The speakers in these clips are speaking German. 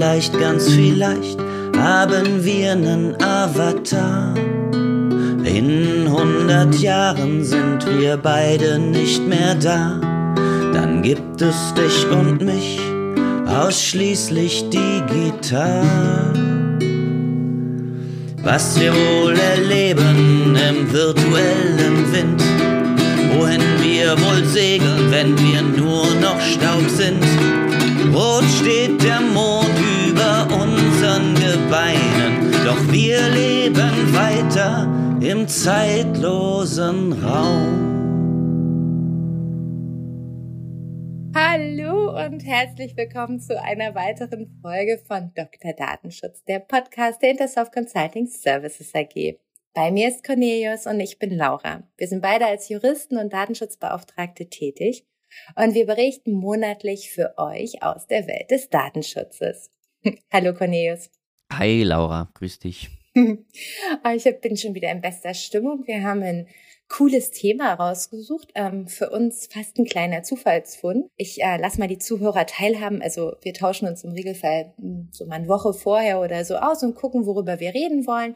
vielleicht, ganz vielleicht, haben wir nen Avatar. In hundert Jahren sind wir beide nicht mehr da, dann gibt es dich und mich ausschließlich digital. Was wir wohl erleben im virtuellen Wind, wohin wir wohl segeln, wenn wir nur noch Staub sind. Wir leben weiter im zeitlosen Raum. Hallo und herzlich willkommen zu einer weiteren Folge von Dr. Datenschutz, der Podcast der Intersoft Consulting Services AG. Bei mir ist Cornelius und ich bin Laura. Wir sind beide als Juristen und Datenschutzbeauftragte tätig und wir berichten monatlich für euch aus der Welt des Datenschutzes. Hallo Cornelius. Hi Laura, grüß dich. ich bin schon wieder in bester Stimmung. Wir haben ein cooles Thema rausgesucht. Ähm, für uns fast ein kleiner Zufallsfund. Ich äh, lasse mal die Zuhörer teilhaben. Also wir tauschen uns im Regelfall hm, so mal eine Woche vorher oder so aus und gucken, worüber wir reden wollen.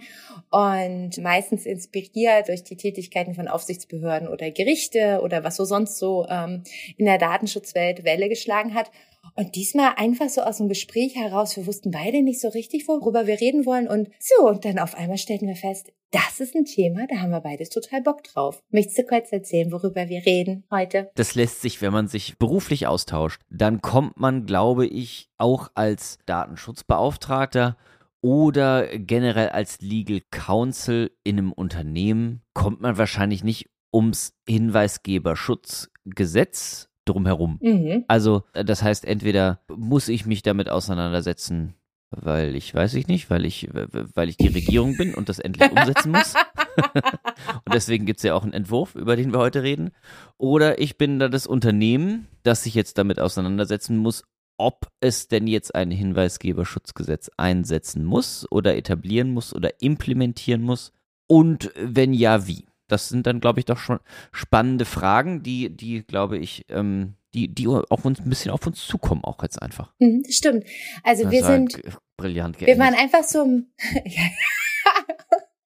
Und meistens inspiriert durch die Tätigkeiten von Aufsichtsbehörden oder Gerichte oder was so sonst so ähm, in der Datenschutzwelt Welle geschlagen hat. Und diesmal einfach so aus dem Gespräch heraus, wir wussten beide nicht so richtig, worüber wir reden wollen. Und so, und dann auf einmal stellten wir fest, das ist ein Thema, da haben wir beides total Bock drauf. Möchtest du kurz erzählen, worüber wir reden heute? Das lässt sich, wenn man sich beruflich austauscht, dann kommt man, glaube ich, auch als Datenschutzbeauftragter oder generell als Legal Counsel in einem Unternehmen, kommt man wahrscheinlich nicht ums Hinweisgeberschutzgesetz drumherum. Mhm. Also äh, das heißt, entweder muss ich mich damit auseinandersetzen, weil ich weiß ich nicht, weil ich, weil ich die Regierung bin und das endlich umsetzen muss. und deswegen gibt es ja auch einen Entwurf, über den wir heute reden. Oder ich bin da das Unternehmen, das sich jetzt damit auseinandersetzen muss, ob es denn jetzt ein Hinweisgeberschutzgesetz einsetzen muss oder etablieren muss oder implementieren muss. Und wenn ja, wie? Das sind dann, glaube ich, doch schon spannende Fragen, die, die, glaube ich, ähm, die, die auf uns ein bisschen auf uns zukommen, auch jetzt einfach. Mhm, stimmt. Also das wir sind brillant geendet. Wir waren einfach so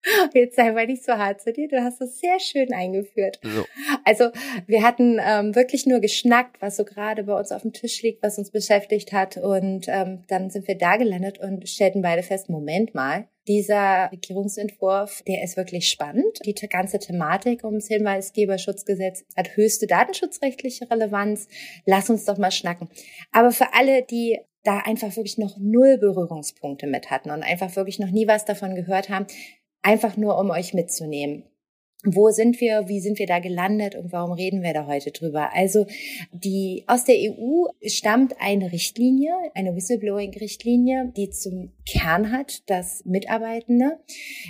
Jetzt sei mal nicht so hart zu dir, du hast es sehr schön eingeführt. So. Also wir hatten ähm, wirklich nur geschnackt, was so gerade bei uns auf dem Tisch liegt, was uns beschäftigt hat. Und ähm, dann sind wir da gelandet und stellten beide fest, Moment mal, dieser Regierungsentwurf, der ist wirklich spannend. Die ganze Thematik ums Hinweisgeberschutzgesetz hat höchste datenschutzrechtliche Relevanz. Lass uns doch mal schnacken. Aber für alle, die da einfach wirklich noch null Berührungspunkte mit hatten und einfach wirklich noch nie was davon gehört haben, einfach nur um euch mitzunehmen. Wo sind wir? Wie sind wir da gelandet und warum reden wir da heute drüber? Also die aus der EU stammt eine Richtlinie, eine Whistleblowing-Richtlinie, die zum Kern hat, dass Mitarbeitende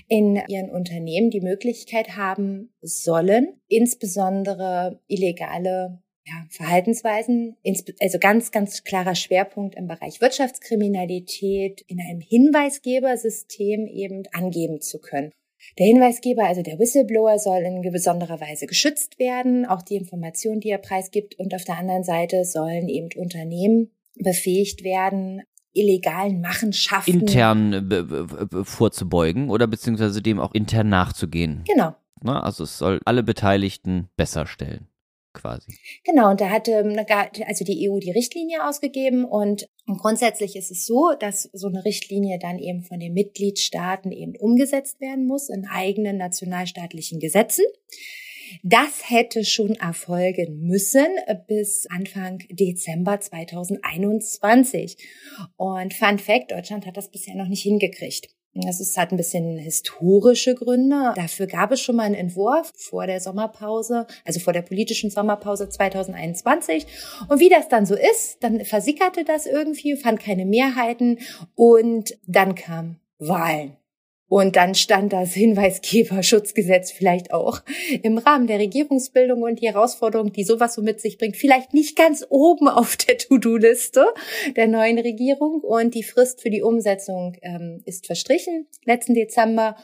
in ihren Unternehmen die Möglichkeit haben sollen, insbesondere illegale ja, Verhaltensweisen, also ganz, ganz klarer Schwerpunkt im Bereich Wirtschaftskriminalität in einem Hinweisgebersystem eben angeben zu können. Der Hinweisgeber, also der Whistleblower, soll in besonderer Weise geschützt werden, auch die Informationen, die er preisgibt. Und auf der anderen Seite sollen eben Unternehmen befähigt werden, illegalen Machenschaften intern vorzubeugen oder beziehungsweise dem auch intern nachzugehen. Genau. Ne, also es soll alle Beteiligten besser stellen quasi. Genau, und da hatte ähm, also die EU die Richtlinie ausgegeben und, und grundsätzlich ist es so, dass so eine Richtlinie dann eben von den Mitgliedstaaten eben umgesetzt werden muss in eigenen nationalstaatlichen Gesetzen. Das hätte schon erfolgen müssen bis Anfang Dezember 2021. Und Fun Fact, Deutschland hat das bisher noch nicht hingekriegt. Das ist, hat ein bisschen historische Gründe. Dafür gab es schon mal einen Entwurf vor der Sommerpause, also vor der politischen Sommerpause 2021. Und wie das dann so ist, dann versickerte das irgendwie, fand keine Mehrheiten und dann kam Wahlen. Und dann stand das Hinweisgeberschutzgesetz vielleicht auch im Rahmen der Regierungsbildung und die Herausforderung, die sowas so mit sich bringt, vielleicht nicht ganz oben auf der To-Do-Liste der neuen Regierung. Und die Frist für die Umsetzung ähm, ist verstrichen, letzten Dezember.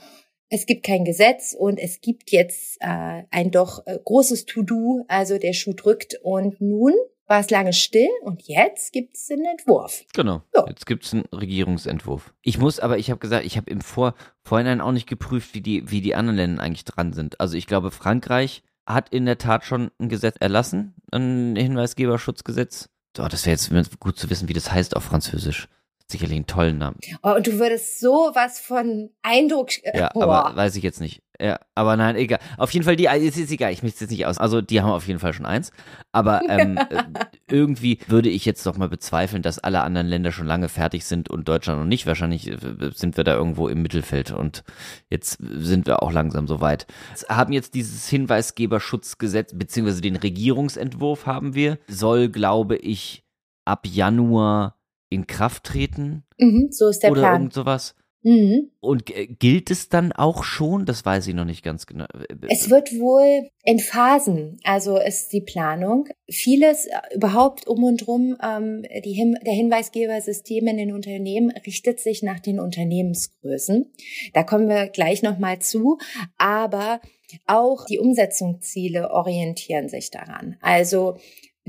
es gibt kein Gesetz und es gibt jetzt äh, ein doch äh, großes To-Do, also der Schuh drückt und nun war es lange still und jetzt gibt es einen Entwurf. Genau. So. Jetzt gibt es einen Regierungsentwurf. Ich muss aber, ich habe gesagt, ich habe im Vor Vorhinein auch nicht geprüft, wie die, wie die anderen Länder eigentlich dran sind. Also ich glaube, Frankreich hat in der Tat schon ein Gesetz erlassen, ein Hinweisgeberschutzgesetz. So, das wäre jetzt gut zu wissen, wie das heißt auf Französisch sicherlich einen tollen Namen. Oh, und du würdest so was von Eindruck. Äh, ja, oh. aber weiß ich jetzt nicht. Ja, aber nein, egal. Auf jeden Fall, die, es ist egal, ich möchte jetzt nicht aus. Also, die haben auf jeden Fall schon eins. Aber ähm, äh, irgendwie würde ich jetzt doch mal bezweifeln, dass alle anderen Länder schon lange fertig sind und Deutschland noch nicht. Wahrscheinlich äh, sind wir da irgendwo im Mittelfeld und jetzt sind wir auch langsam so weit. Haben jetzt dieses Hinweisgeberschutzgesetz, beziehungsweise den Regierungsentwurf haben wir, soll, glaube ich, ab Januar in Kraft treten. Mhm, so ist der oder Plan. Oder irgend sowas. Mhm. Und gilt es dann auch schon? Das weiß ich noch nicht ganz genau. Es wird wohl in Phasen, also ist die Planung. Vieles äh, überhaupt um und drum, ähm, die Hin der Hinweisgebersystem in den Unternehmen richtet sich nach den Unternehmensgrößen. Da kommen wir gleich nochmal zu. Aber auch die Umsetzungsziele orientieren sich daran. Also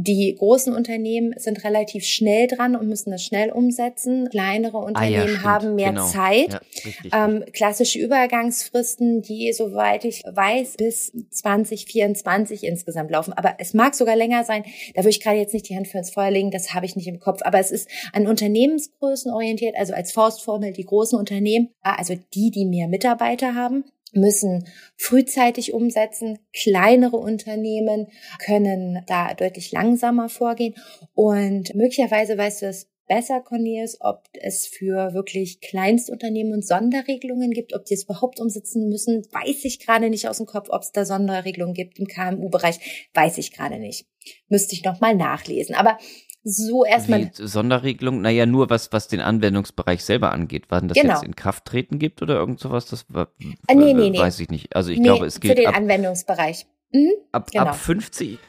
die großen Unternehmen sind relativ schnell dran und müssen das schnell umsetzen. Kleinere Unternehmen ah, ja, haben mehr genau. Zeit. Ja, ähm, klassische Übergangsfristen, die, soweit ich weiß, bis 2024 insgesamt laufen. Aber es mag sogar länger sein. Da würde ich gerade jetzt nicht die Hand für ins Feuer legen. Das habe ich nicht im Kopf. Aber es ist an Unternehmensgrößen orientiert, also als Faustformel die großen Unternehmen, also die, die mehr Mitarbeiter haben müssen frühzeitig umsetzen. Kleinere Unternehmen können da deutlich langsamer vorgehen. Und möglicherweise weißt du es besser, Cornelius, ob es für wirklich Kleinstunternehmen und Sonderregelungen gibt, ob die es überhaupt umsetzen müssen, weiß ich gerade nicht aus dem Kopf, ob es da Sonderregelungen gibt im KMU-Bereich, weiß ich gerade nicht. Müsste ich nochmal nachlesen. Aber so erstmal. Wie Sonderregelung, naja, nur was, was den Anwendungsbereich selber angeht. Wann das genau. jetzt in Kraft treten gibt oder irgend sowas, das äh, nee, nee, nee. weiß ich nicht. Also ich nee, glaube, es gilt. Für den ab, Anwendungsbereich. Mhm, ab, genau. ab 50.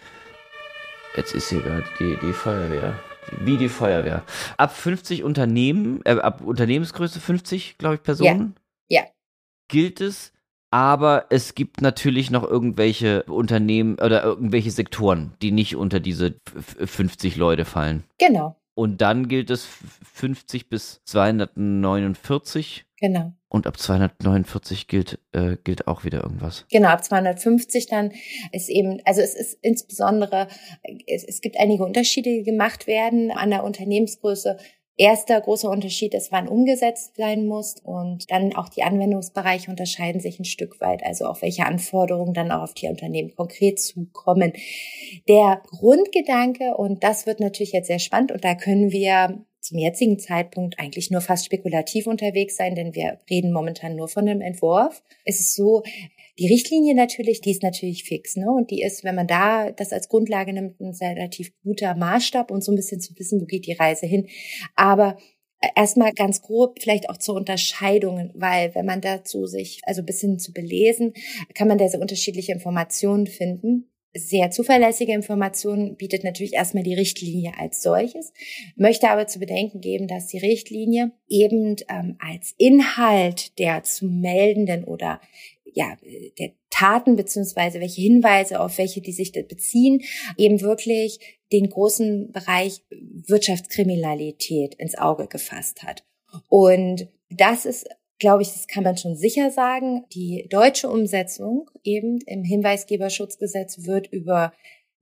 Jetzt ist hier gerade die, die Feuerwehr. Wie die Feuerwehr. Ab 50 Unternehmen, äh, ab Unternehmensgröße 50, glaube ich, Personen. Ja. ja. Gilt es, aber es gibt natürlich noch irgendwelche Unternehmen oder irgendwelche Sektoren, die nicht unter diese 50 Leute fallen. Genau. Und dann gilt es 50 bis 249. Genau. Und ab 249 gilt, äh, gilt auch wieder irgendwas. Genau, ab 250 dann ist eben, also es ist insbesondere, es, es gibt einige Unterschiede, die gemacht werden an der Unternehmensgröße Erster großer Unterschied ist, wann umgesetzt sein muss und dann auch die Anwendungsbereiche unterscheiden sich ein Stück weit, also auch welche Anforderungen dann auch auf die Unternehmen konkret zukommen. Der Grundgedanke, und das wird natürlich jetzt sehr spannend und da können wir zum jetzigen Zeitpunkt eigentlich nur fast spekulativ unterwegs sein, denn wir reden momentan nur von einem Entwurf. Es ist so, die Richtlinie natürlich, die ist natürlich fix, ne? Und die ist, wenn man da das als Grundlage nimmt, ein relativ guter Maßstab und so ein bisschen zu wissen, wo geht die Reise hin. Aber erstmal ganz grob vielleicht auch zu Unterscheidungen, weil wenn man dazu sich also ein bisschen zu belesen, kann man da sehr unterschiedliche Informationen finden sehr zuverlässige Informationen bietet natürlich erstmal die Richtlinie als solches, möchte aber zu bedenken geben, dass die Richtlinie eben ähm, als Inhalt der zu meldenden oder ja, der Taten beziehungsweise welche Hinweise auf welche die sich beziehen, eben wirklich den großen Bereich Wirtschaftskriminalität ins Auge gefasst hat. Und das ist, glaube ich, das kann man schon sicher sagen. Die deutsche Umsetzung eben im Hinweisgeberschutzgesetz wird über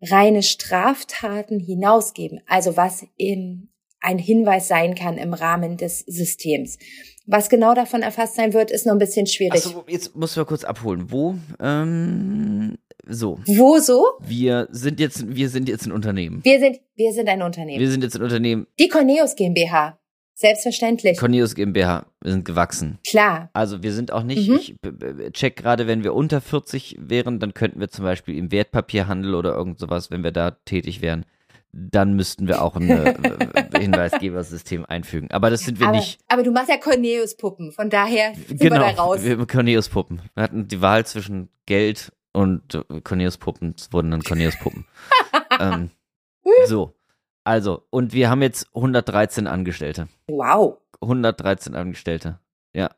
reine Straftaten hinausgeben. Also was im ein Hinweis sein kann im Rahmen des Systems. Was genau davon erfasst sein wird, ist noch ein bisschen schwierig. Achso, jetzt muss wir kurz abholen. Wo? Ähm, so. Wo so? Wir sind jetzt, wir sind jetzt ein Unternehmen. Wir sind, wir sind ein Unternehmen. Wir sind jetzt ein Unternehmen. Die Corneus GmbH. Selbstverständlich. Corneus GmbH, wir sind gewachsen. Klar. Also wir sind auch nicht, mhm. ich check gerade, wenn wir unter 40 wären, dann könnten wir zum Beispiel im Wertpapierhandel oder irgend sowas, wenn wir da tätig wären, dann müssten wir auch ein äh, Hinweisgebersystem einfügen. Aber das sind wir aber, nicht. Aber du machst ja Cornelius-Puppen, von daher sind genau, wir da raus. Wir Cornelius-Puppen. Wir hatten die Wahl zwischen Geld und äh, Cornelius-Puppen. Es wurden dann Cornelius-Puppen. ähm, so. Also, und wir haben jetzt 113 Angestellte. Wow. 113 Angestellte. Ja.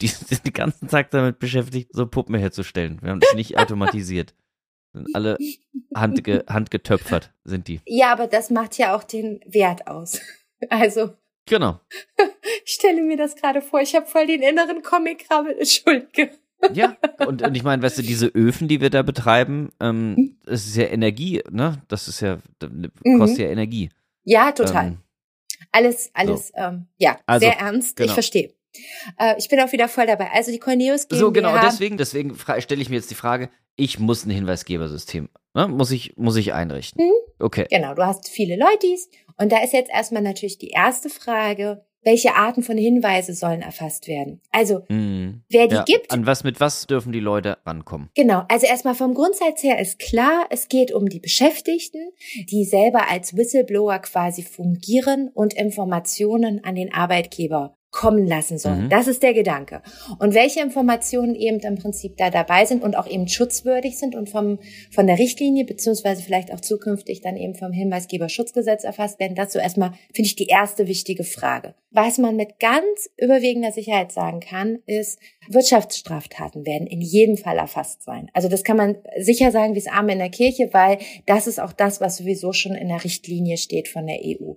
die sind den ganzen Tag damit beschäftigt, so Puppen herzustellen. Wir haben das nicht automatisiert. Sind alle handge handgetöpfert, sind die. Ja, aber das macht ja auch den Wert aus. Also. Genau. Ich stelle mir das gerade vor. Ich habe voll den inneren Comic-Rabbel. Entschuldige. Ja, und, und ich meine, weißt du, diese Öfen, die wir da betreiben, ähm, das ist ja Energie, ne? Das ist ja, mhm. kostet mhm. ja Energie. Ja, total. Ähm, alles, alles, so. ähm, ja, also, sehr ernst. Genau. Ich verstehe. Äh, ich bin auch wieder voll dabei. Also die Corneus GmbH. So genau, deswegen, deswegen stelle ich mir jetzt die Frage, ich muss ein Hinweisgebersystem, ne? muss ich, muss ich einrichten. Mhm. Okay. Genau, du hast viele Leutis und da ist jetzt erstmal natürlich die erste Frage, welche Arten von Hinweise sollen erfasst werden. Also, mhm. wer die ja, gibt. An was, mit was dürfen die Leute rankommen? Genau. Also erstmal vom Grundsatz her ist klar, es geht um die Beschäftigten, die selber als Whistleblower quasi fungieren und Informationen an den Arbeitgeber kommen lassen sollen. Mhm. Das ist der Gedanke. Und welche Informationen eben im Prinzip da dabei sind und auch eben schutzwürdig sind und vom, von der Richtlinie beziehungsweise vielleicht auch zukünftig dann eben vom Hinweisgeberschutzgesetz erfasst werden, dazu erstmal finde ich die erste wichtige Frage. Was man mit ganz überwiegender Sicherheit sagen kann, ist, Wirtschaftsstraftaten werden in jedem Fall erfasst sein. Also das kann man sicher sagen wie es Arme in der Kirche, weil das ist auch das, was sowieso schon in der Richtlinie steht von der EU.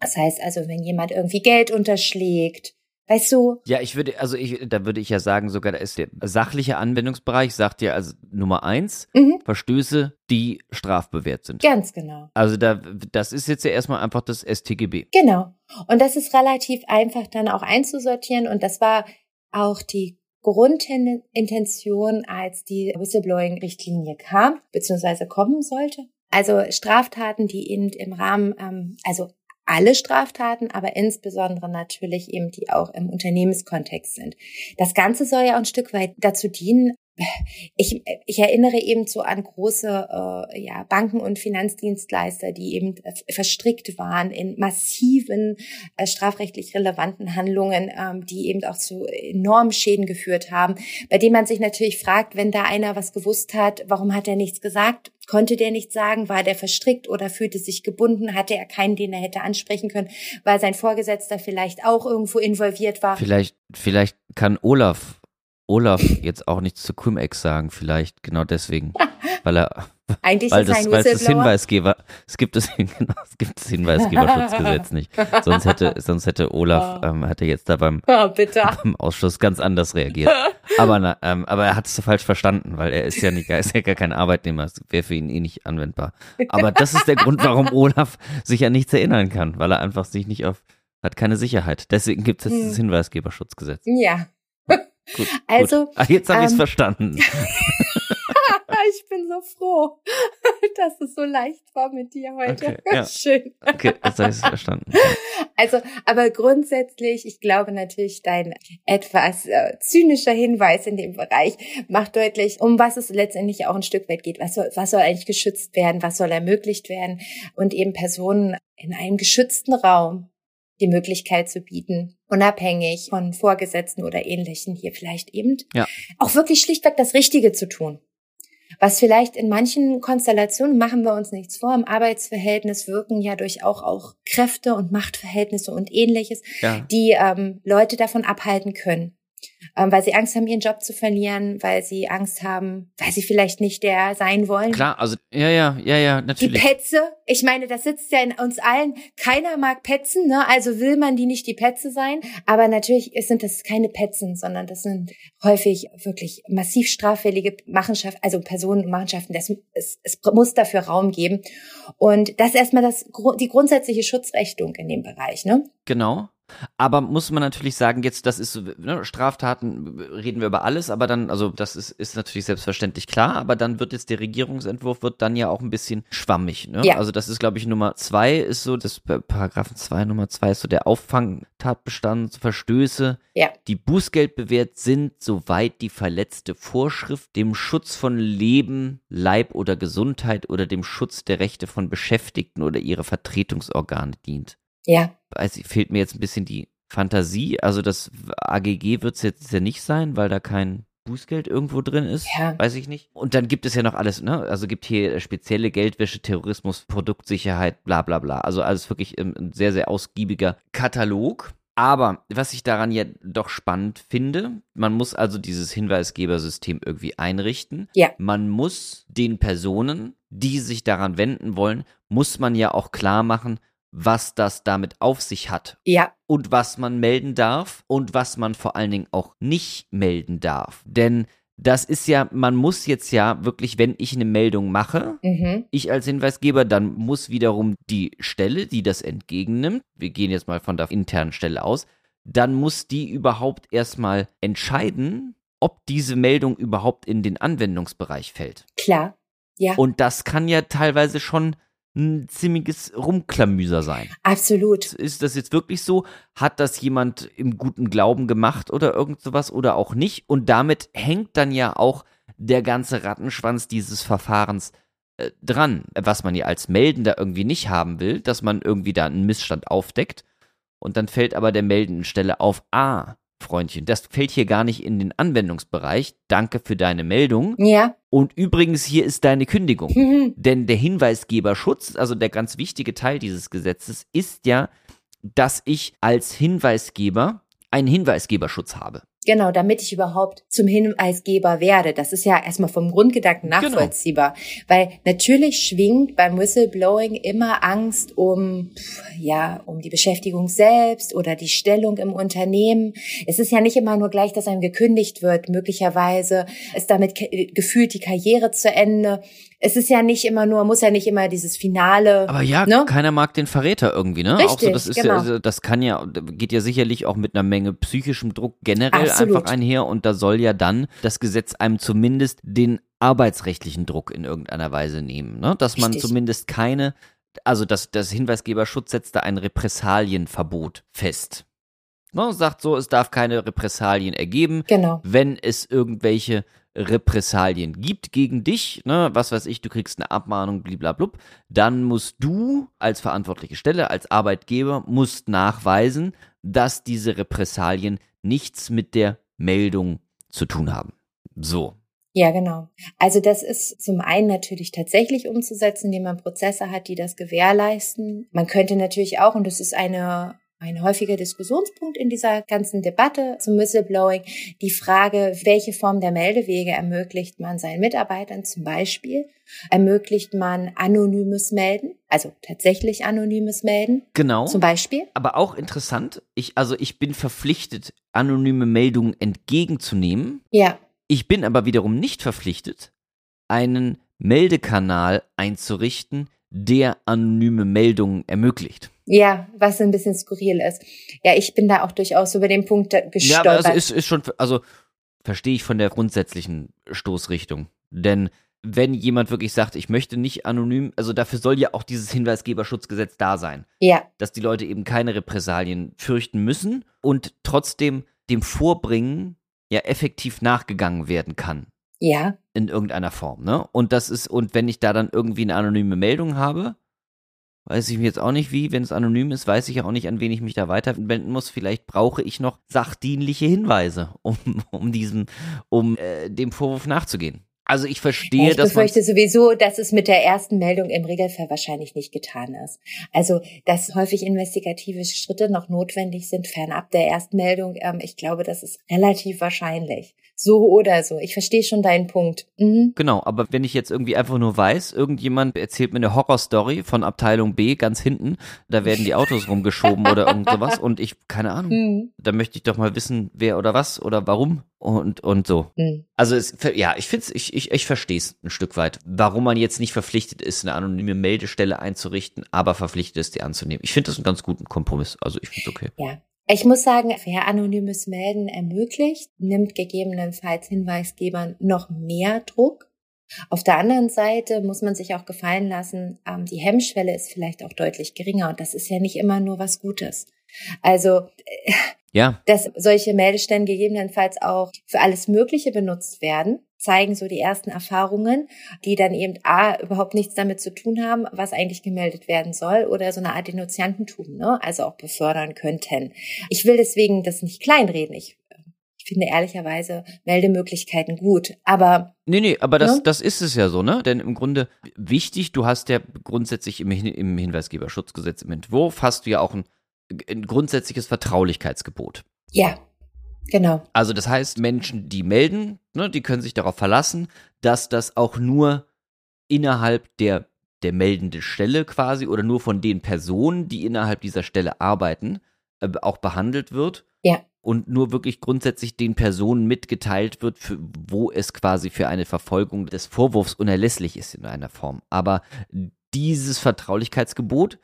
Das heißt also, wenn jemand irgendwie Geld unterschlägt, weißt du? Ja, ich würde, also ich, da würde ich ja sagen, sogar da ist der sachliche Anwendungsbereich, sagt ja also Nummer eins, mhm. Verstöße, die strafbewehrt sind. Ganz genau. Also da, das ist jetzt ja erstmal einfach das STGB. Genau. Und das ist relativ einfach dann auch einzusortieren und das war auch die Grundintention, als die Whistleblowing-Richtlinie kam, beziehungsweise kommen sollte. Also Straftaten, die eben im Rahmen, ähm, also alle Straftaten, aber insbesondere natürlich eben die auch im Unternehmenskontext sind. Das Ganze soll ja ein Stück weit dazu dienen, ich, ich erinnere eben so an große äh, ja, Banken und Finanzdienstleister, die eben verstrickt waren in massiven äh, strafrechtlich relevanten Handlungen, ähm, die eben auch zu enormen Schäden geführt haben, bei denen man sich natürlich fragt, wenn da einer was gewusst hat, warum hat er nichts gesagt? Konnte der nichts sagen? War der verstrickt oder fühlte sich gebunden? Hatte er keinen, den er hätte ansprechen können, weil sein Vorgesetzter vielleicht auch irgendwo involviert war? Vielleicht, vielleicht kann Olaf Olaf jetzt auch nichts zu Cum-Ex sagen, vielleicht genau deswegen, weil er eigentlich weil das, weil das Hinweisgeber, es gibt es, genau, es gibt das Hinweisgeberschutzgesetz nicht. Sonst hätte, sonst hätte Olaf, oh. ähm, hätte jetzt da beim, oh, beim Ausschuss ganz anders reagiert. Aber, na, ähm, aber er hat es falsch verstanden, weil er ist ja nicht, er ist ja gar kein Arbeitnehmer, es wäre für ihn eh nicht anwendbar. Aber das ist der Grund, warum Olaf sich an nichts erinnern kann, weil er einfach sich nicht auf, hat keine Sicherheit. Deswegen gibt es jetzt hm. das Hinweisgeberschutzgesetz. Ja. Gut, also, gut. Ah, jetzt habe ich es ähm, verstanden. ich bin so froh, dass es so leicht war mit dir heute. Okay, ja. Schön. Okay, jetzt habe ich es verstanden. Also, aber grundsätzlich, ich glaube natürlich, dein etwas äh, zynischer Hinweis in dem Bereich macht deutlich, um was es letztendlich auch ein Stück weit geht. Was soll, was soll eigentlich geschützt werden? Was soll ermöglicht werden? Und eben Personen in einem geschützten Raum die Möglichkeit zu bieten, unabhängig von Vorgesetzten oder Ähnlichen hier vielleicht eben ja. auch wirklich schlichtweg das Richtige zu tun. Was vielleicht in manchen Konstellationen machen wir uns nichts vor. Im Arbeitsverhältnis wirken ja durch auch, auch Kräfte und Machtverhältnisse und ähnliches, ja. die ähm, Leute davon abhalten können, ähm, weil sie Angst haben, ihren Job zu verlieren, weil sie Angst haben, weil sie vielleicht nicht der sein wollen. Klar, also ja, ja, ja, ja, natürlich. Die Petze, ich meine, das sitzt ja in uns allen. Keiner mag Petzen, ne? Also will man die nicht die Petze sein. Aber natürlich sind das keine Petzen, sondern das sind häufig wirklich massiv straffällige Machenschaften, also Personen und Machenschaften. Das, es, es muss dafür Raum geben. Und das ist erstmal das, die grundsätzliche Schutzrechtung in dem Bereich, ne? Genau. Aber muss man natürlich sagen, jetzt, das ist ne, Straftaten, reden wir über alles, aber dann, also das ist, ist natürlich selbstverständlich klar, aber dann wird jetzt der Regierungsentwurf wird dann ja auch ein bisschen schwammig. Ne? Ja. Also das ist, glaube ich, Nummer zwei ist so, das Paragraphen zwei Nummer zwei ist so der Auffangtatbestand, Verstöße, ja. die Bußgeld bewährt sind, soweit die verletzte Vorschrift dem Schutz von Leben, Leib oder Gesundheit oder dem Schutz der Rechte von Beschäftigten oder ihrer Vertretungsorgane dient. Ja. Also fehlt mir jetzt ein bisschen die Fantasie. Also das AGG wird es jetzt ja nicht sein, weil da kein Bußgeld irgendwo drin ist. Ja. Weiß ich nicht. Und dann gibt es ja noch alles, ne? Also gibt hier spezielle Geldwäsche, Terrorismus, Produktsicherheit, bla bla bla. Also alles wirklich ein sehr, sehr ausgiebiger Katalog. Aber was ich daran ja doch spannend finde, man muss also dieses Hinweisgebersystem irgendwie einrichten. Ja. Man muss den Personen, die sich daran wenden wollen, muss man ja auch klar machen, was das damit auf sich hat. Ja. Und was man melden darf und was man vor allen Dingen auch nicht melden darf. Denn das ist ja, man muss jetzt ja wirklich, wenn ich eine Meldung mache, Mhm. ich als Hinweisgeber, dann muss wiederum die Stelle, die das entgegennimmt, wir gehen jetzt mal von der internen Stelle aus, dann muss die überhaupt erstmal entscheiden, ob diese Meldung überhaupt in den Anwendungsbereich fällt. Klar. Ja. Und das kann ja teilweise schon ein ziemliches Rumklamüser sein. Absolut. Ist das jetzt wirklich so? Hat das jemand im guten Glauben gemacht oder irgend sowas oder auch nicht? Und damit hängt dann ja auch der ganze Rattenschwanz dieses Verfahrens äh, dran, was man ja als Meldender irgendwie nicht haben will, dass man irgendwie da einen Missstand aufdeckt und dann fällt aber der meldenden Stelle auf, ah, Freundchen, das fällt hier gar nicht in den Anwendungsbereich. Danke für deine Meldung. Ja. Und übrigens, hier ist deine Kündigung. Mhm. Denn der Hinweisgeberschutz, also der ganz wichtige Teil dieses Gesetzes, ist ja, dass ich als Hinweisgeber einen Hinweisgeberschutz habe. Genau, damit ich überhaupt zum Hinweisgeber werde. Das ist ja erstmal vom Grundgedanken Genau. nachvollziehbar. Weil natürlich schwingt beim Whistleblowing immer Angst um, ja, um die Beschäftigung selbst oder die Stellung im Unternehmen. Es ist ja nicht immer nur gleich, dass einem gekündigt wird. Möglicherweise ist damit gefühlt die Karriere zu Ende. Es ist ja nicht immer nur, muss ja nicht immer dieses Finale. Aber ja, Ne? keiner mag den Verräter irgendwie, ne? auch so, Richtig, das ist genau. ja, also das kann ja, geht ja sicherlich auch mit einer Menge psychischem Druck generell Absolut. einfach einher und da soll ja dann das Gesetz einem zumindest den arbeitsrechtlichen Druck in irgendeiner Weise nehmen, ne? Dass man Richtig. zumindest keine, also das, das Hinweisgeberschutz setzt da ein Repressalienverbot fest. Ne? Sagt so, es darf keine Repressalien ergeben, Genau. wenn es irgendwelche Repressalien gibt gegen dich, ne, was weiß ich, du kriegst eine Abmahnung, bliblablub, dann musst du als verantwortliche Stelle, als Arbeitgeber, musst nachweisen, dass diese Repressalien nichts mit der Meldung zu tun haben. So. Ja, genau. Also das ist zum einen natürlich tatsächlich umzusetzen, indem man Prozesse hat, die das gewährleisten. Man könnte natürlich auch, und das ist eine ein häufiger Diskussionspunkt in dieser ganzen Debatte zum Whistleblowing, die Frage, welche Form der Meldewege ermöglicht man seinen Mitarbeitern zum Beispiel? Ermöglicht man anonymes Melden, also tatsächlich anonymes Melden Genau. zum Beispiel? Aber auch interessant, ich, also ich bin verpflichtet, anonyme Meldungen entgegenzunehmen. Ja, Ich bin aber wiederum nicht verpflichtet, einen Meldekanal einzurichten, der anonyme Meldungen ermöglicht. ja, was ein bisschen skurril ist. Ja, ich bin da auch durchaus über den Punkt Ja, gestolpert. aber es ist, ist schon, also verstehe ich von der grundsätzlichen Stoßrichtung. Denn wenn jemand wirklich sagt, ich möchte nicht anonym, also dafür soll ja auch dieses Hinweisgeberschutzgesetz da sein, ja, dass die Leute eben keine Repressalien fürchten müssen und trotzdem dem Vorbringen ja effektiv nachgegangen werden kann ja, in irgendeiner Form, ne? Und das ist, und wenn ich da dann irgendwie eine anonyme Meldung habe, weiß ich jetzt auch nicht wie, wenn es anonym ist, weiß ich auch nicht, an wen ich mich da weiterwenden muss. Vielleicht brauche ich noch sachdienliche Hinweise, um, um diesem, um äh, dem Vorwurf nachzugehen. Also ich verstehe, ich dass man befürchte sowieso, dass es mit der ersten Meldung im Regelfall wahrscheinlich nicht getan ist. Also, dass häufig investigative Schritte noch notwendig sind, fernab der ersten Meldung, ähm, ich glaube, das ist relativ wahrscheinlich. So oder so. Ich verstehe schon deinen Punkt. Mhm. Genau, aber wenn ich jetzt irgendwie einfach nur weiß, irgendjemand erzählt mir eine Horrorstory von Abteilung B ganz hinten, da werden die Autos rumgeschoben oder irgend sowas und ich, keine Ahnung, Mhm. da möchte ich doch mal wissen, wer oder was oder warum und, und so. Mhm. Also es, ja, ich finde ich, ich, ich verstehe es ein Stück weit, warum man jetzt nicht verpflichtet ist, eine anonyme Meldestelle einzurichten, aber verpflichtet ist, die anzunehmen. Ich finde das einen ganz guten Kompromiss. Also ich finde es okay. Ja. Ich muss sagen, wer anonymes Melden ermöglicht, nimmt gegebenenfalls Hinweisgebern noch mehr Druck. Auf der anderen Seite muss man sich auch gefallen lassen, ähm, die Hemmschwelle ist vielleicht auch deutlich geringer und das ist ja nicht immer nur was Gutes. Also, äh, Ja, dass solche Meldestellen gegebenenfalls auch für alles Mögliche benutzt werden, zeigen so die ersten Erfahrungen, die dann eben A, überhaupt nichts damit zu tun haben, was eigentlich gemeldet werden soll oder so eine Art Denunziantentum, ne? also auch befördern könnten. Ich will deswegen das nicht kleinreden. Ich, ich finde ehrlicherweise Meldemöglichkeiten gut, aber Nee, nee, aber das, Ne? das ist es ja so, ne? Denn im Grunde wichtig, du hast ja grundsätzlich im, Hin- im Hinweisgeberschutzgesetz im Entwurf, hast du ja auch ein ein grundsätzliches Vertraulichkeitsgebot. Ja, genau. Also das heißt, Menschen, die melden, ne, die können sich darauf verlassen, dass das auch nur innerhalb der, der meldenden Stelle quasi oder nur von den Personen, die innerhalb dieser Stelle arbeiten, äh, auch behandelt wird. Ja. Und nur wirklich grundsätzlich den Personen mitgeteilt wird, für, wo es quasi für eine Verfolgung des Vorwurfs unerlässlich ist in einer Form. Aber dieses Vertraulichkeitsgebot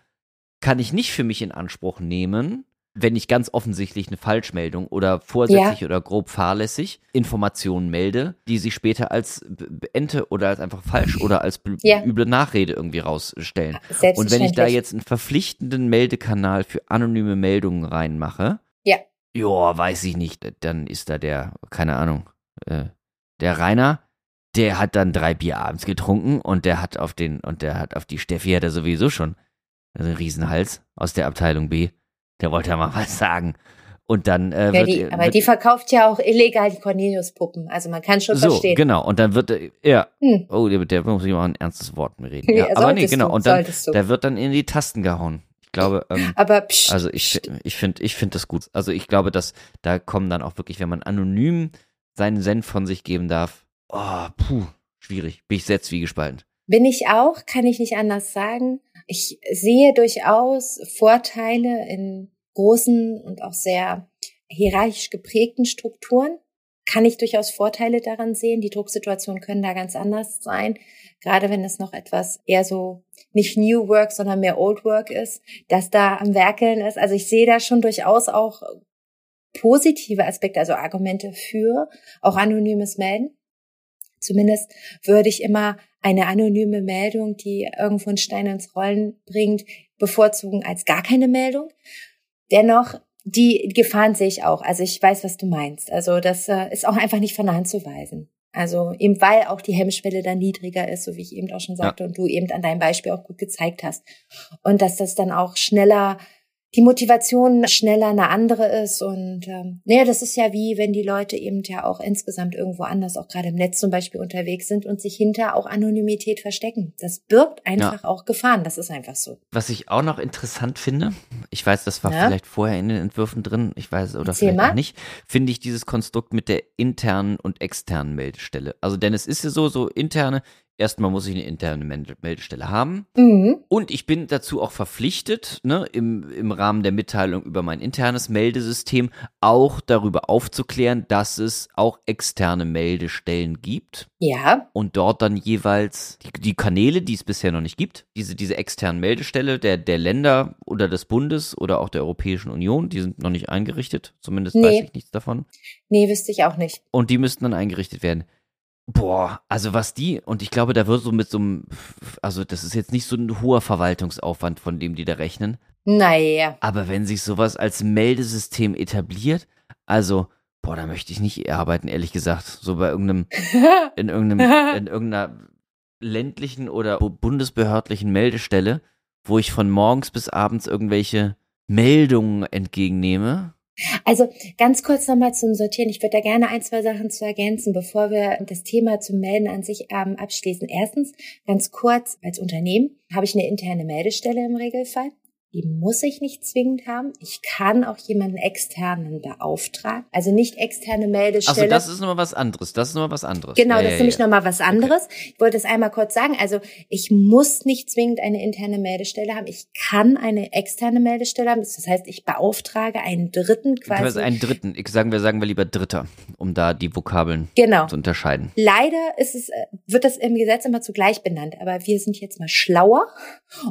kann ich nicht für mich in Anspruch nehmen, wenn ich ganz offensichtlich eine Falschmeldung oder vorsätzlich ja. oder grob fahrlässig Informationen melde, die sich später als Ente oder als einfach falsch oder als ja. üble Nachrede irgendwie rausstellen. Und wenn ich da jetzt einen verpflichtenden Meldekanal für anonyme Meldungen reinmache, ja. ja, weiß ich nicht, dann ist da der, keine Ahnung, äh, der Rainer, der hat dann drei Bier abends getrunken und der hat auf den, und der hat auf die Steffi hat er sowieso schon einen Riesenhals aus der Abteilung B. Der wollte ja mal was sagen. Und dann äh, ja, wird, die, aber wird, die verkauft ja auch illegal die Cornelius-Puppen. Also man kann schon so, verstehen. Genau, und dann wird ja, hm. oh, der, der muss ich mal ein ernstes Wort mit reden. Ja, aber nee, genau. Du, und dann, der wird dann in die Tasten gehauen. Ich glaube, ähm, aber psch, also ich, ich finde, ich finde das gut. Also ich glaube, dass da kommen dann auch wirklich, wenn man anonym seinen Senf von sich geben darf, oh, puh, schwierig. Bin ich sehr zwiegespalten. Bin ich auch, kann ich nicht anders sagen. Ich sehe durchaus Vorteile in großen und auch sehr hierarchisch geprägten Strukturen. Kann ich durchaus Vorteile daran sehen. Die Drucksituationen können da ganz anders sein. Gerade wenn es noch etwas eher so nicht New Work, sondern mehr Old Work ist, dass da am Werkeln ist. Also ich sehe da schon durchaus auch positive Aspekte, also Argumente für auch anonymes Melden. Zumindest würde ich immer eine anonyme Meldung, die irgendwo einen Stein ins Rollen bringt, bevorzugen als gar keine Meldung. Dennoch, die Gefahren sehe ich auch. Also ich weiß, was du meinst. Also das äh, ist auch einfach nicht von der Hand zu weisen. Also eben weil auch die Hemmschwelle dann niedriger ist, so wie ich eben auch schon sagte ja. und du eben an deinem Beispiel auch gut gezeigt hast. Und dass das dann auch schneller die Motivation schneller eine andere ist. Und ähm, naja, das ist ja wie, wenn die Leute eben ja auch insgesamt irgendwo anders, auch gerade im Netz zum Beispiel unterwegs sind und sich hinter auch Anonymität verstecken. Das birgt einfach ja. auch Gefahren. Das ist einfach so. Was ich auch noch interessant finde, ich weiß, das war ja. vielleicht vorher in den Entwürfen drin, ich weiß, oder Erzähl vielleicht mal. auch nicht, finde ich dieses Konstrukt mit der internen und externen Meldestelle. Also, denn es ist ja so, so interne, Erstmal muss ich eine interne Meldestelle haben. Mhm. Und ich bin dazu auch verpflichtet, ne, im, im Rahmen der Mitteilung über mein internes Meldesystem auch darüber aufzuklären, dass es auch externe Meldestellen gibt. Ja. Und dort dann jeweils die, die Kanäle, die es bisher noch nicht gibt, diese, diese externen Meldestelle der, der Länder oder des Bundes oder auch der Europäischen Union, die sind noch nicht eingerichtet. Zumindest nee. weiß ich nichts davon. Nee, wüsste ich auch nicht. Und die müssten dann eingerichtet werden. Boah, also was die, und ich glaube, da wird so mit so einem, also das ist jetzt nicht so ein hoher Verwaltungsaufwand, von dem die da rechnen. Naja. Aber wenn sich sowas als Meldesystem etabliert, also, boah, da möchte ich nicht arbeiten, ehrlich gesagt. So bei irgendeinem, in irgendeinem, in irgendeiner ländlichen oder bundesbehördlichen Meldestelle, wo ich von morgens bis abends irgendwelche Meldungen entgegennehme also ganz kurz nochmal zum Sortieren. Ich würde da gerne ein, zwei Sachen zu ergänzen, bevor wir das Thema zum Melden an sich ähm, abschließen. Erstens, ganz kurz, als Unternehmen habe ich eine interne Meldestelle im Regelfall. Die muss ich nicht zwingend haben. Ich kann auch jemanden externen beauftragen. Also nicht externe Meldestelle. Also das ist nochmal was anderes. Das ist nochmal was anderes. Genau, ja, das ist ja, nämlich ja. nochmal was anderes. Okay. Ich wollte es einmal kurz sagen. Also ich muss nicht zwingend eine interne Meldestelle haben. Ich kann eine externe Meldestelle haben. Das heißt, ich beauftrage einen Dritten quasi. Einen Dritten. Ich sagen wir, sagen wir lieber Dritter, um da die Vokabeln genau. zu unterscheiden. Leider ist es, äh, wird das im Gesetz immer zugleich benannt. Aber wir sind jetzt mal schlauer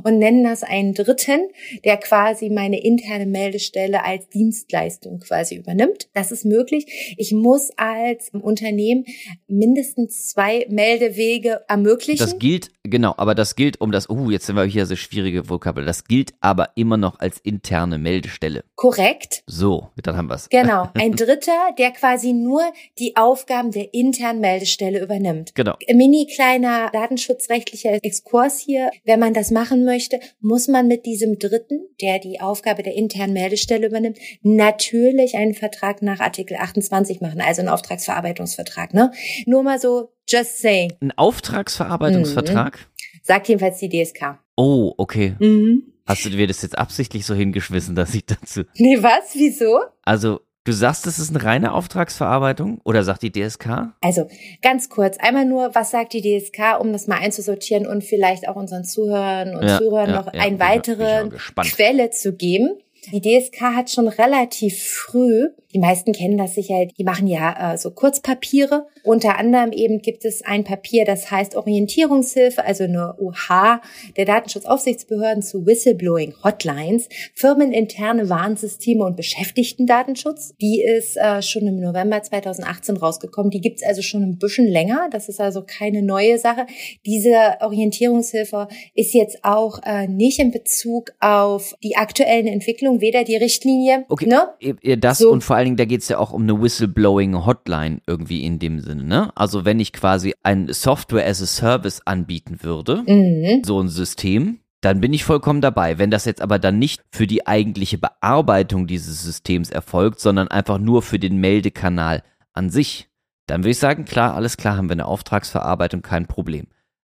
und nennen das einen Dritten der quasi meine interne Meldestelle als Dienstleistung quasi übernimmt. Das ist möglich. Ich muss als Unternehmen mindestens zwei Meldewege ermöglichen. Das gilt, genau, aber das gilt um das, uh, jetzt sind wir hier so schwierige Vokabel. Das gilt aber immer noch als interne Meldestelle. Korrekt. So, dann haben wir es. Genau. Ein Dritter, der quasi nur die Aufgaben der internen Meldestelle übernimmt. Genau. Mini kleiner datenschutzrechtlicher Exkurs hier. Wenn man das machen möchte, muss man mit diesem Dritten Dritten, der die Aufgabe der internen Meldestelle übernimmt, natürlich einen Vertrag nach Artikel 28 machen, also einen Auftragsverarbeitungsvertrag. Ne? Nur mal so, just saying. Ein Auftragsverarbeitungsvertrag? Mhm. Sagt jedenfalls die DSK. Oh, okay. Mhm. Hast du dir das jetzt absichtlich so hingeschmissen, dass ich dazu. Nee, was? Wieso? Also, Du sagst, es ist eine reine Auftragsverarbeitung oder sagt die DSK? Also ganz kurz, einmal nur, was sagt die DSK, um das mal einzusortieren und vielleicht auch unseren Zuhörern und ja, Zuhörern ja, noch ja, eine weitere Quelle zu geben. Die DSK hat schon relativ früh die meisten kennen das sicher, die machen ja äh, so Kurzpapiere. Unter anderem eben gibt es ein Papier, das heißt Orientierungshilfe, also eine OH der Datenschutzaufsichtsbehörden zu Whistleblowing Hotlines, firmeninterne Warnsysteme und Beschäftigtendatenschutz. Die ist äh, schon im November 2018 rausgekommen. Die gibt's also schon ein bisschen länger. Das ist also keine neue Sache. Diese Orientierungshilfe ist jetzt auch äh, nicht in Bezug auf die aktuellen Entwicklungen, weder die Richtlinie, okay. ne? Das so. und vor allem allen Dingen, da geht es ja auch um eine Whistleblowing-Hotline irgendwie in dem Sinne. Ne? Also wenn ich quasi ein Software as a Service anbieten würde, mhm. so ein System, dann bin ich vollkommen dabei. Wenn das jetzt aber dann nicht für die eigentliche Bearbeitung dieses Systems erfolgt, sondern einfach nur für den Meldekanal an sich, dann würde ich sagen, klar, alles klar, haben wir eine Auftragsverarbeitung, kein Problem.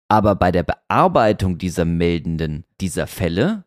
Aber bei der Bearbeitung dieser meldenden, dieser Fälle,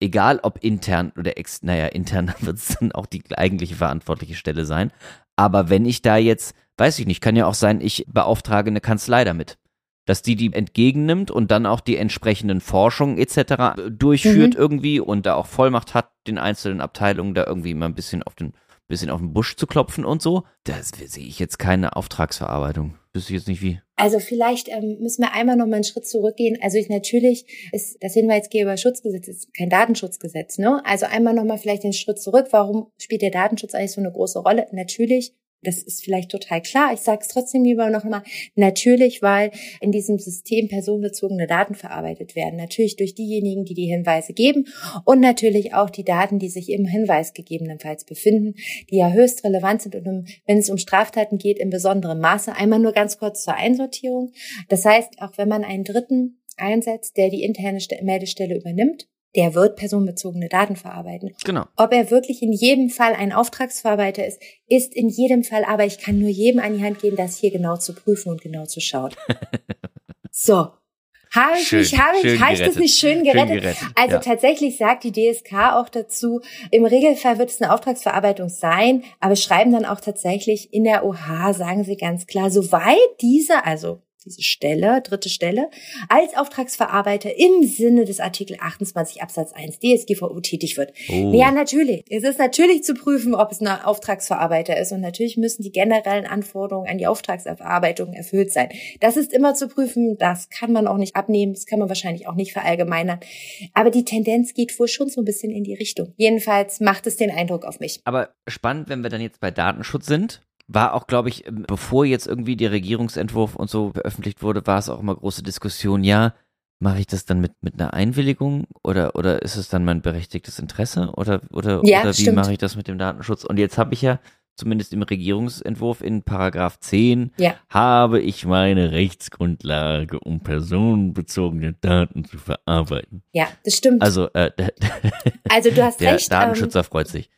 egal ob intern oder ex, naja, intern wird es dann auch die eigentliche verantwortliche Stelle sein. Aber wenn ich da jetzt, weiß ich nicht, kann ja auch sein, ich beauftrage eine Kanzlei damit. Dass die die entgegennimmt und dann auch die entsprechenden Forschungen etc. durchführt mhm. irgendwie und da auch Vollmacht hat, den einzelnen Abteilungen da irgendwie mal ein bisschen auf den bisschen auf den Busch zu klopfen und so. Das sehe ich jetzt keine Auftragsverarbeitung. Wüsste ich jetzt nicht wie. Also vielleicht ähm, müssen wir einmal noch mal einen Schritt zurückgehen. Also ich natürlich ist das Hinweisgeberschutzgesetz ist kein Datenschutzgesetz, ne? Also einmal noch mal vielleicht den Schritt zurück. Warum spielt der Datenschutz eigentlich so eine große Rolle? Natürlich das ist vielleicht total klar. Ich sage es trotzdem lieber noch mal. Natürlich, weil in diesem System personenbezogene Daten verarbeitet werden. Natürlich durch diejenigen, die die Hinweise geben und natürlich auch die Daten, die sich im Hinweis gegebenenfalls befinden, die ja höchst relevant sind und um, wenn es um Straftaten geht, in besonderem Maße. Einmal nur ganz kurz zur Einsortierung. Das heißt, auch wenn man einen Dritten einsetzt, der die interne Meldestelle übernimmt, der wird personenbezogene Daten verarbeiten. Genau. Ob er wirklich in jedem Fall ein Auftragsverarbeiter ist, ist in jedem Fall, aber ich kann nur jedem an die Hand geben, das hier genau zu prüfen und genau zu schauen. so. Habe ich mich, habe ich, habe ich das nicht schön gerettet? Schön gerettet also ja. tatsächlich sagt die DSK auch dazu, im Regelfall wird es eine Auftragsverarbeitung sein, aber schreiben dann auch tatsächlich in der OH, sagen sie ganz klar, soweit diese, also diese Stelle, dritte Stelle, als Auftragsverarbeiter im Sinne des Artikel 28 Absatz 1 DSGVO tätig wird. Oh. Ja, natürlich. Es ist natürlich zu prüfen, ob es ein Auftragsverarbeiter ist und natürlich müssen die generellen Anforderungen an die Auftragsverarbeitung erfüllt sein. Das ist immer zu prüfen, das kann man auch nicht abnehmen, das kann man wahrscheinlich auch nicht verallgemeinern. Aber die Tendenz geht wohl schon so ein bisschen in die Richtung. Jedenfalls macht es den Eindruck auf mich. Aber spannend, wenn wir dann jetzt bei Datenschutz sind war auch, glaube ich, ähm, bevor jetzt irgendwie der Regierungsentwurf und so veröffentlicht wurde, war es auch immer große Diskussion, ja, mache ich das dann mit, mit einer Einwilligung oder, oder ist es dann mein berechtigtes Interesse oder, oder, ja, oder wie mache ich das mit dem Datenschutz? Und jetzt habe ich ja zumindest im Regierungsentwurf in Paragraph 10 ja. habe ich meine Rechtsgrundlage, um personenbezogene Daten zu verarbeiten. Ja, das stimmt. Also, äh, also du hast der recht. Der Datenschützer ähm, freut sich.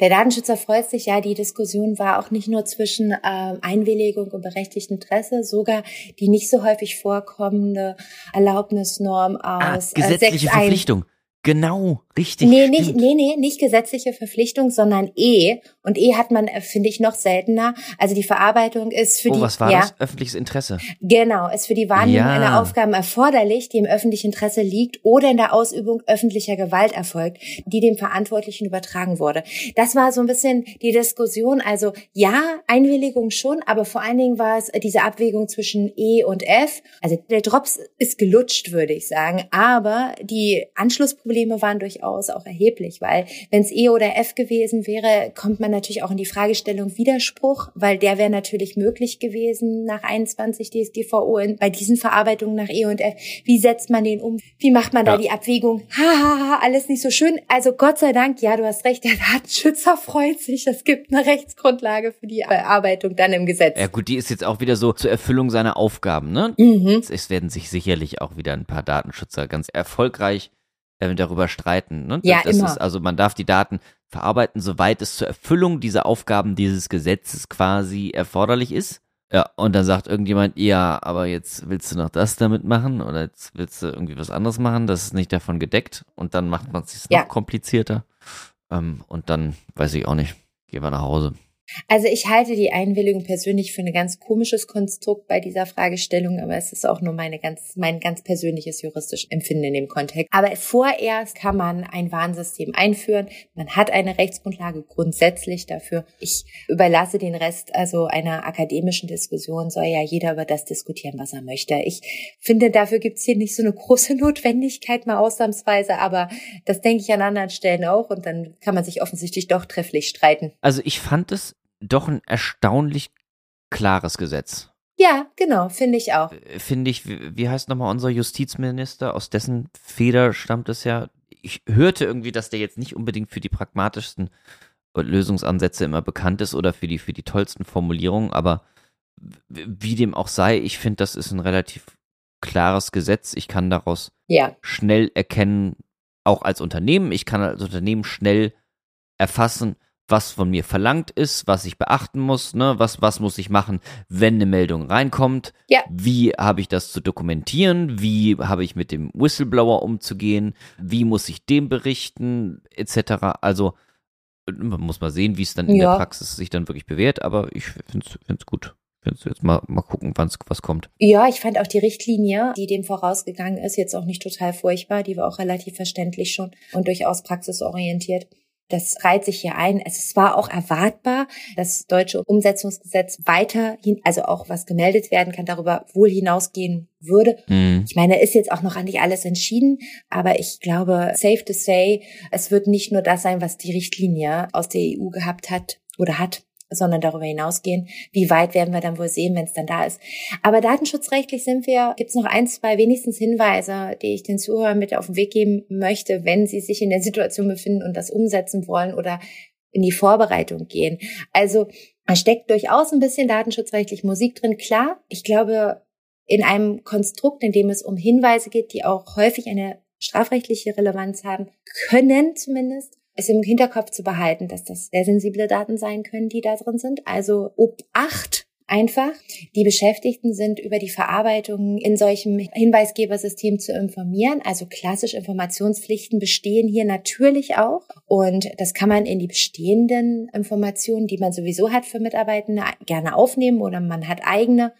Der Datenschützer freut sich ja, die Diskussion war auch nicht nur zwischen äh, Einwilligung und berechtigtem Interesse, sogar die nicht so häufig vorkommende Erlaubnisnorm ah, aus ah, gesetzliche äh, Verpflichtung. Genau, richtig. Nee, nicht, nee, nee, nicht gesetzliche Verpflichtung, sondern E. Und E hat man, äh, finde ich, noch seltener. Also die Verarbeitung ist für oh, die. was war ja, das? Öffentliches Interesse. Genau, ist für die Wahrnehmung ja. einer Aufgaben erforderlich, die im öffentlichen Interesse liegt oder in der Ausübung öffentlicher Gewalt erfolgt, die dem Verantwortlichen übertragen wurde. Das war so ein bisschen die Diskussion. Also ja, Einwilligung schon, aber vor allen Dingen war es diese Abwägung zwischen E und F. Also der Drops ist gelutscht, würde ich sagen. Aber die Anschlussprobleme waren durchaus auch erheblich, weil wenn es E oder F gewesen wäre, kommt man natürlich auch in die Fragestellung Widerspruch, weil der wäre natürlich möglich gewesen nach 21 DSGVO in, bei diesen Verarbeitungen nach E und F. Wie setzt man den um? Wie macht man ja. da die Abwägung? Hahaha, alles nicht so schön. Also Gott sei Dank, ja, du hast recht, der Datenschützer freut sich. Es gibt eine Rechtsgrundlage für die Bearbeitung dann im Gesetz. Ja gut, die ist jetzt auch wieder so zur Erfüllung seiner Aufgaben, ne? Mhm. Es werden sich sicherlich auch wieder ein paar Datenschützer ganz erfolgreich äh, darüber streiten. Ne? Ja, das immer. Ist, also man darf die Daten verarbeiten, soweit es zur Erfüllung dieser Aufgaben dieses Gesetzes quasi erforderlich ist. Ja, und dann sagt irgendjemand, ja, aber jetzt willst du noch das damit machen oder jetzt willst du irgendwie was anderes machen, das ist nicht davon gedeckt und dann macht man es sich ja. noch komplizierter. Ähm, und dann weiß ich auch nicht, gehen wir nach Hause. Also ich halte die Einwilligung persönlich für ein ganz komisches Konstrukt bei dieser Fragestellung, aber es ist auch nur meine ganz, mein ganz persönliches juristisches Empfinden in dem Kontext. Aber vorerst kann man ein Warnsystem einführen. Man hat eine Rechtsgrundlage grundsätzlich dafür. Ich überlasse den Rest also einer akademischen Diskussion, soll ja jeder über das diskutieren, was er möchte. Ich finde, dafür gibt es hier nicht so eine große Notwendigkeit mal ausnahmsweise, aber das denke ich an anderen Stellen auch und dann kann man sich offensichtlich doch trefflich streiten. Also ich fand es doch ein erstaunlich klares Gesetz. Ja, genau, finde ich auch. Äh, finde ich, wie heißt nochmal unser Justizminister, aus dessen Feder stammt es ja. Ich hörte irgendwie, dass der jetzt nicht unbedingt für die pragmatischsten Lösungsansätze immer bekannt ist oder für die, für die tollsten Formulierungen, aber wie dem auch sei, ich finde, das ist ein relativ klares Gesetz. Ich kann daraus ja. schnell erkennen, auch als Unternehmen, ich kann als Unternehmen schnell erfassen, was von mir verlangt ist, was ich beachten muss, ne, was, was muss ich machen, wenn eine Meldung reinkommt, ja. wie habe ich das zu dokumentieren, wie habe ich mit dem Whistleblower umzugehen, wie muss ich dem berichten, etc. Also man muss mal sehen, wie es dann in ja. der Praxis sich dann wirklich bewährt, aber ich finde es gut. Findest du jetzt mal, mal gucken, wann was kommt? Ja, ich fand auch die Richtlinie, die dem vorausgegangen ist, jetzt auch nicht total furchtbar. Die war auch relativ verständlich schon und durchaus praxisorientiert. Das reiht sich hier ein. Es war auch erwartbar, dass das deutsche Umsetzungsgesetz weiterhin, also auch was gemeldet werden kann, darüber wohl hinausgehen würde. Mhm. Ich meine, ist jetzt auch noch nicht alles entschieden, aber ich glaube, safe to say, es wird nicht nur das sein, was die Richtlinie aus der EU gehabt hat oder hat, sondern darüber hinausgehen. Wie weit werden wir dann wohl sehen, wenn es dann da ist. Aber datenschutzrechtlich sind wir, gibt es noch ein, zwei wenigstens Hinweise, die ich den Zuhörern mit auf den Weg geben möchte, wenn sie sich in der Situation befinden und das umsetzen wollen oder in die Vorbereitung gehen. Also da steckt durchaus ein bisschen datenschutzrechtlich Musik drin. Klar, ich glaube, in einem Konstrukt, in dem es um Hinweise geht, die auch häufig eine strafrechtliche Relevanz haben, können zumindest, es im Hinterkopf zu behalten, dass das sehr sensible Daten sein können, die da drin sind. Also Obacht einfach. Die Beschäftigten sind über die Verarbeitung in solchem Hinweisgebersystem zu informieren. Also klassisch Informationspflichten bestehen hier natürlich auch. Und das kann man in die bestehenden Informationen, die man sowieso hat für Mitarbeitende, gerne aufnehmen oder man hat eigene.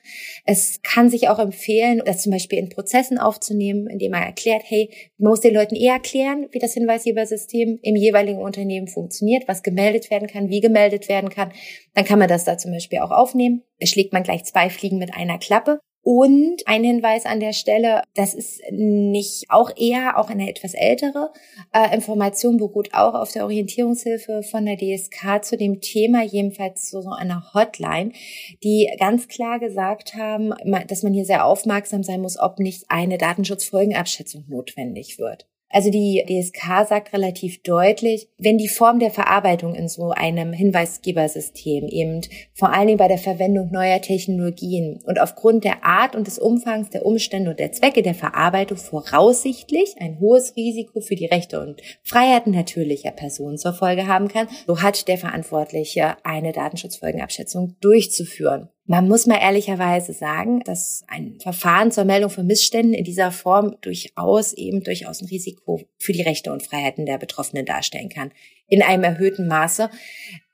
Es kann sich auch empfehlen, das zum Beispiel in Prozessen aufzunehmen, indem man erklärt, hey, man muss den Leuten eher erklären, wie das Hinweisgebersystem im jeweiligen Unternehmen funktioniert, was gemeldet werden kann, wie gemeldet werden kann. Dann kann man das da zum Beispiel auch aufnehmen schlägt man gleich zwei Fliegen mit einer Klappe. Und ein Hinweis an der Stelle, das ist nicht auch eher auch eine etwas ältere äh, Information, beruht auch auf der Orientierungshilfe von der DSK zu dem Thema, jedenfalls zu so einer Hotline, die ganz klar gesagt haben, dass man hier sehr aufmerksam sein muss, ob nicht eine Datenschutzfolgenabschätzung notwendig wird. Also die DSK sagt relativ deutlich, wenn die Form der Verarbeitung in so einem Hinweisgebersystem eben vor allen Dingen bei der Verwendung neuer Technologien und aufgrund der Art und des Umfangs der Umstände und der Zwecke der Verarbeitung voraussichtlich ein hohes Risiko für die Rechte und Freiheiten natürlicher Personen zur Folge haben kann, so hat der Verantwortliche eine Datenschutzfolgenabschätzung durchzuführen. Man muss mal ehrlicherweise sagen, dass ein Verfahren zur Meldung von Missständen in dieser Form durchaus eben durchaus ein Risiko für die Rechte und Freiheiten der Betroffenen darstellen kann. In einem erhöhten Maße.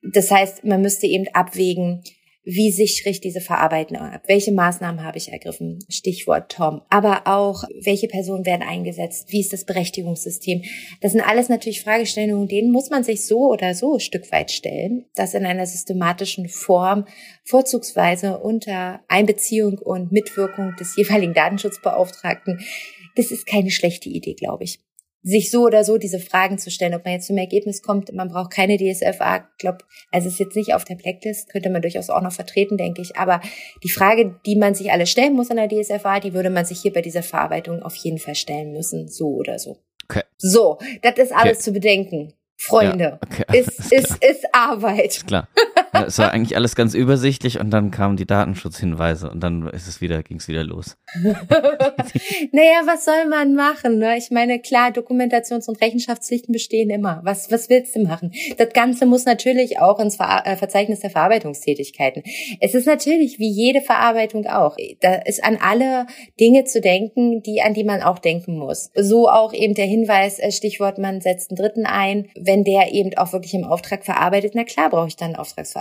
Das heißt, man müsste eben abwägen, wie sichere ich diese Verarbeitung ab? Welche Maßnahmen habe ich ergriffen? Stichwort Tom. Aber auch, welche Personen werden eingesetzt? Wie ist das Berechtigungssystem? Das sind alles natürlich Fragestellungen, denen muss man sich so oder so ein Stück weit stellen, das in einer systematischen Form vorzugsweise unter Einbeziehung und Mitwirkung des jeweiligen Datenschutzbeauftragten. Das ist keine schlechte Idee, glaube ich sich so oder so diese Fragen zu stellen, ob man jetzt zum Ergebnis kommt, man braucht keine DSFA, glaub, also ist jetzt nicht auf der Blacklist, könnte man durchaus auch noch vertreten, denke ich. Aber die Frage, die man sich alle stellen muss an der DSFA, die würde man sich hier bei dieser Verarbeitung auf jeden Fall stellen müssen, so oder so. Okay. So, das ist alles okay. zu bedenken. Freunde, ja, okay, ist, ist, ist Arbeit. Ist klar. es war eigentlich alles ganz übersichtlich und dann kamen die Datenschutzhinweise und dann ist es wieder, ging es wieder los. naja, was soll man machen? Ne? Ich meine, klar, Dokumentations- und Rechenschaftspflichten bestehen immer. Was, was willst du machen? Das Ganze muss natürlich auch ins Ver äh, Verzeichnis der Verarbeitungstätigkeiten. Es ist natürlich wie jede Verarbeitung auch. Da ist an alle Dinge zu denken, die, an die man auch denken muss. So auch eben der Hinweis, äh, Stichwort, man setzt einen Dritten ein, wenn der eben auch wirklich im Auftrag verarbeitet, na klar brauche ich dann einen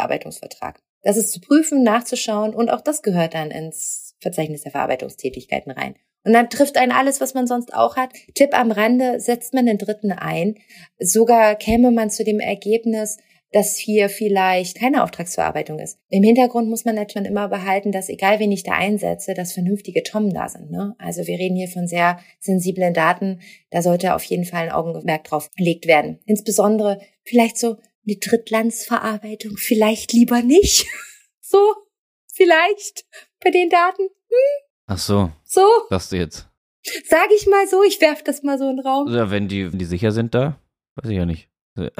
Auftragsverarbeitungsvertrag. Das ist zu prüfen, nachzuschauen und auch das gehört dann ins Verzeichnis der Verarbeitungstätigkeiten rein. Und dann trifft einen alles, was man sonst auch hat. Tipp am Rande, setzt man den Dritten ein. Sogar käme man zu dem Ergebnis, dass hier vielleicht keine Auftragsverarbeitung ist. Im Hintergrund muss man natürlich immer behalten, dass egal wen ich da einsetze, dass vernünftige Tommen da sind. Ne? Also wir reden hier von sehr sensiblen Daten. Da sollte auf jeden Fall ein Augenmerk drauf gelegt werden. Insbesondere vielleicht so eine Drittlandsverarbeitung, vielleicht lieber nicht. so, vielleicht bei den Daten. Hm? Ach so. So. Sagst du jetzt. Sag ich mal so, ich werf das mal so in den Raum. Ja, wenn die, wenn die sicher sind da, weiß ich ja nicht.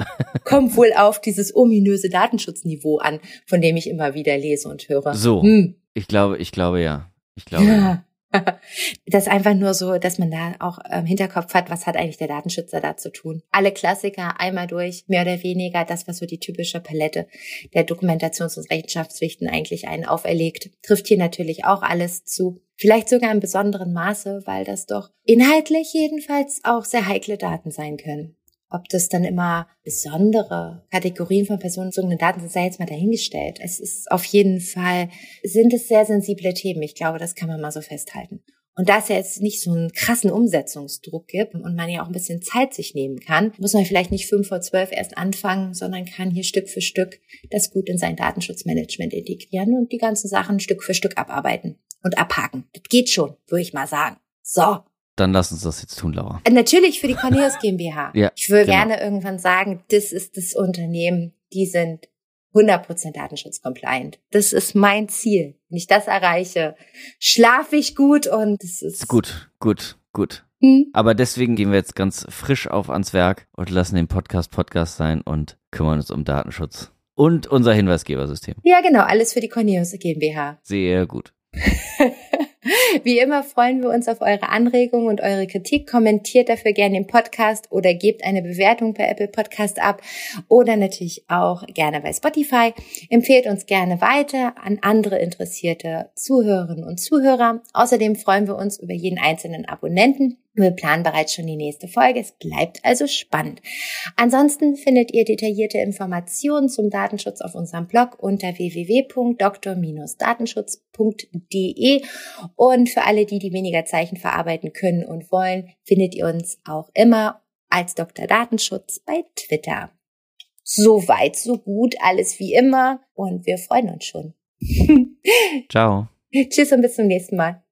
Kommt wohl auf dieses ominöse Datenschutzniveau an, von dem ich immer wieder lese und höre. So. Hm. Ich glaube, ich glaube ja. Ich glaube. Ja. das ist einfach nur so, dass man da auch im Hinterkopf hat, was hat eigentlich der Datenschützer da zu tun. Alle Klassiker einmal durch, mehr oder weniger das, was so die typische Palette der Dokumentations- und Rechenschaftspflichten eigentlich einen auferlegt, trifft hier natürlich auch alles zu. Vielleicht sogar im besonderen Maße, weil das doch inhaltlich jedenfalls auch sehr heikle Daten sein können. Ob das dann immer besondere Kategorien von personenbezogenen Daten sind, sei jetzt mal dahingestellt. Es ist auf jeden Fall, sind es sehr sensible Themen. Ich glaube, das kann man mal so festhalten. Und da es ja jetzt nicht so einen krassen Umsetzungsdruck gibt und man ja auch ein bisschen Zeit sich nehmen kann, muss man vielleicht nicht fünf vor zwölf erst anfangen, sondern kann hier Stück für Stück das gut in sein Datenschutzmanagement integrieren und die ganzen Sachen Stück für Stück abarbeiten und abhaken. Das geht schon, würde ich mal sagen. So, dann lass uns das jetzt tun, Laura. Äh, natürlich für die Cornelius GmbH. ja, ich würde genau. gerne irgendwann sagen, das ist das Unternehmen, die sind 100% Datenschutz-compliant. Das ist mein Ziel. Wenn ich das erreiche, schlafe ich gut und das ist... Gut, gut, gut. Hm? Aber deswegen gehen wir jetzt ganz frisch auf ans Werk und lassen den Podcast Podcast sein und kümmern uns um Datenschutz. Und unser Hinweisgebersystem. Ja, genau. Alles für die Cornelius GmbH. Sehr gut. Wie immer freuen wir uns auf eure Anregungen und eure Kritik. Kommentiert dafür gerne den Podcast oder gebt eine Bewertung bei Apple Podcast ab oder natürlich auch gerne bei Spotify. Empfehlt uns gerne weiter an andere interessierte Zuhörerinnen und Zuhörer. Außerdem freuen wir uns über jeden einzelnen Abonnenten. Wir planen bereits schon die nächste Folge. Es bleibt also spannend. Ansonsten findet ihr detaillierte Informationen zum Datenschutz auf unserem Blog unter www.dr-datenschutz.de. Und für alle, die die weniger Zeichen verarbeiten können und wollen, findet ihr uns auch immer als Dr. Datenschutz bei Twitter. So weit, so gut, alles wie immer. Und wir freuen uns schon. Ciao. Tschüss und bis zum nächsten Mal.